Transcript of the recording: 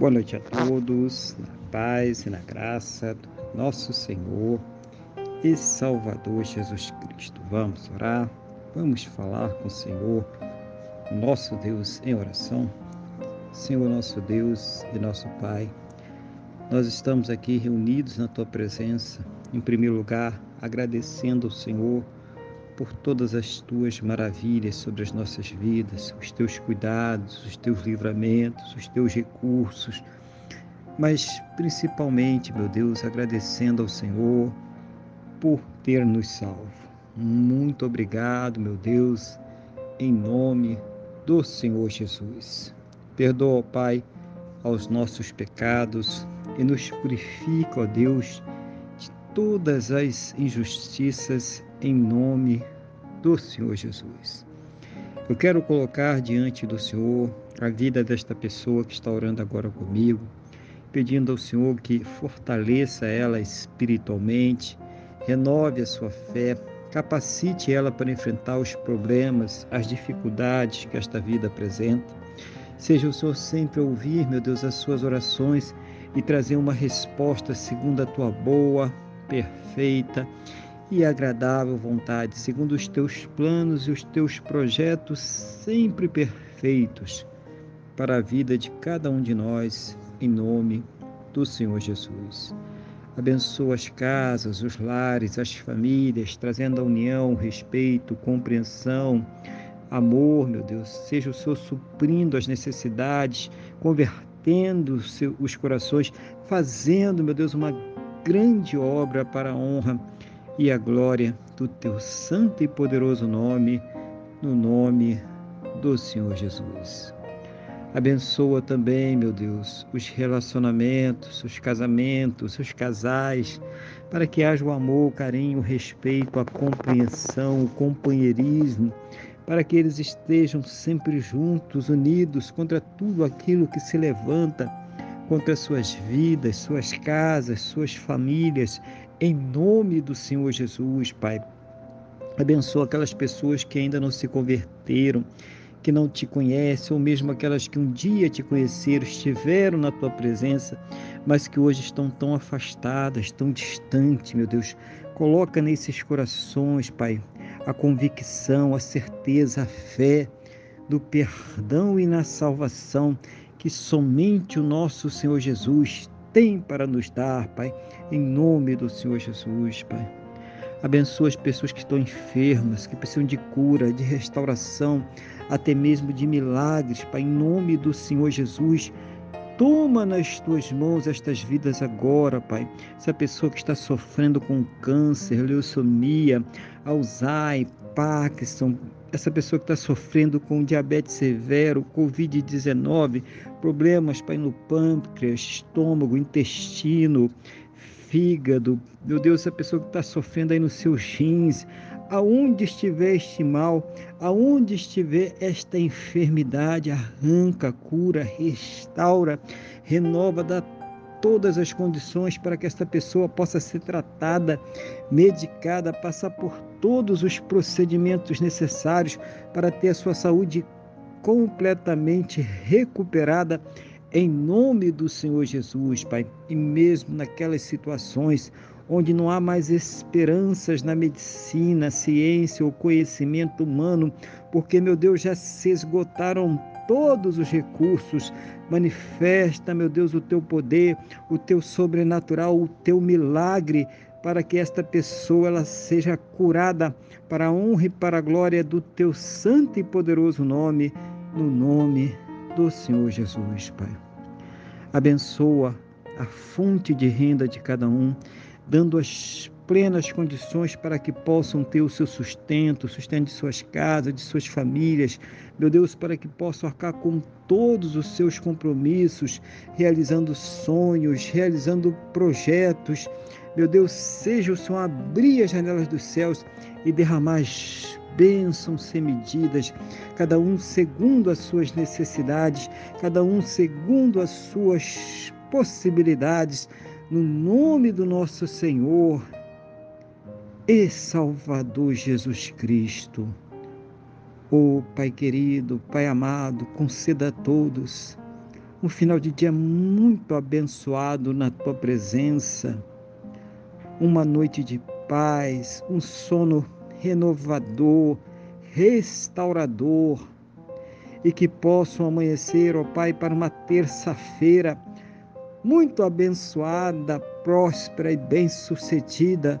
Boa noite a todos, na paz e na graça do nosso Senhor e Salvador Jesus Cristo. Vamos orar, vamos falar com o Senhor, nosso Deus, em oração. Senhor, nosso Deus e nosso Pai, nós estamos aqui reunidos na Tua presença, em primeiro lugar, agradecendo ao Senhor por todas as tuas maravilhas sobre as nossas vidas, os teus cuidados, os teus livramentos, os teus recursos, mas principalmente, meu Deus, agradecendo ao Senhor por ter nos salvo. Muito obrigado, meu Deus, em nome do Senhor Jesus. Perdoa, Pai, aos nossos pecados e nos purifica, ó Deus, de todas as injustiças em nome do Senhor Jesus. Eu quero colocar diante do Senhor a vida desta pessoa que está orando agora comigo, pedindo ao Senhor que fortaleça ela espiritualmente, renove a sua fé, capacite ela para enfrentar os problemas, as dificuldades que esta vida apresenta. Seja o Senhor sempre ouvir, meu Deus, as suas orações e trazer uma resposta segundo a tua boa, perfeita e agradável vontade, segundo os teus planos e os teus projetos sempre perfeitos para a vida de cada um de nós, em nome do Senhor Jesus. Abençoa as casas, os lares, as famílias, trazendo a união, respeito, compreensão, amor, meu Deus. Seja o Senhor suprindo as necessidades, convertendo os corações, fazendo, meu Deus, uma grande obra para a honra e a glória do teu santo e poderoso nome, no nome do Senhor Jesus. Abençoa também, meu Deus, os relacionamentos, os casamentos, os casais, para que haja o amor, o carinho, o respeito, a compreensão, o companheirismo, para que eles estejam sempre juntos, unidos contra tudo aquilo que se levanta contra suas vidas, suas casas, suas famílias, em nome do Senhor Jesus, Pai. Abençoa aquelas pessoas que ainda não se converteram, que não te conhecem, ou mesmo aquelas que um dia te conheceram, estiveram na tua presença, mas que hoje estão tão afastadas, tão distantes, meu Deus. Coloca nesses corações, Pai, a convicção, a certeza, a fé do perdão e na salvação que somente o nosso Senhor Jesus tem para nos dar, Pai, em nome do Senhor Jesus, Pai. Abençoa as pessoas que estão enfermas, que precisam de cura, de restauração, até mesmo de milagres, Pai, em nome do Senhor Jesus. Toma nas tuas mãos estas vidas agora, Pai. Essa pessoa que está sofrendo com câncer, leucemia, Alzheimer, Parkinson, essa pessoa que está sofrendo com diabetes severo, Covid-19, problemas pai, no pâncreas, estômago, intestino, fígado, meu Deus, essa pessoa que está sofrendo aí nos seus rins, aonde estiver este mal, aonde estiver esta enfermidade, arranca, cura, restaura, renova, dá todas as condições para que esta pessoa possa ser tratada, medicada, passar por todos os procedimentos necessários para ter a sua saúde completamente recuperada em nome do Senhor Jesus, Pai. E mesmo naquelas situações onde não há mais esperanças na medicina, ciência ou conhecimento humano, porque, meu Deus, já se esgotaram todos os recursos. Manifesta, meu Deus, o teu poder, o teu sobrenatural, o teu milagre, para que esta pessoa ela seja curada para a honra e para a glória do teu santo e poderoso nome, no nome do Senhor Jesus, Pai. Abençoa a fonte de renda de cada um, dando as plenas condições para que possam ter o seu sustento, o sustento de suas casas, de suas famílias. Meu Deus, para que possam arcar com todos os seus compromissos, realizando sonhos, realizando projetos. Meu Deus, seja o Senhor abrir as janelas dos céus e derramar bênçãos sem medidas, cada um segundo as suas necessidades, cada um segundo as suas possibilidades, no nome do nosso Senhor e Salvador Jesus Cristo. Oh Pai querido, Pai amado, conceda a todos um final de dia muito abençoado na tua presença, uma noite de paz, um sono renovador, restaurador, e que possam amanhecer, ó Pai, para uma terça-feira muito abençoada, próspera e bem-sucedida,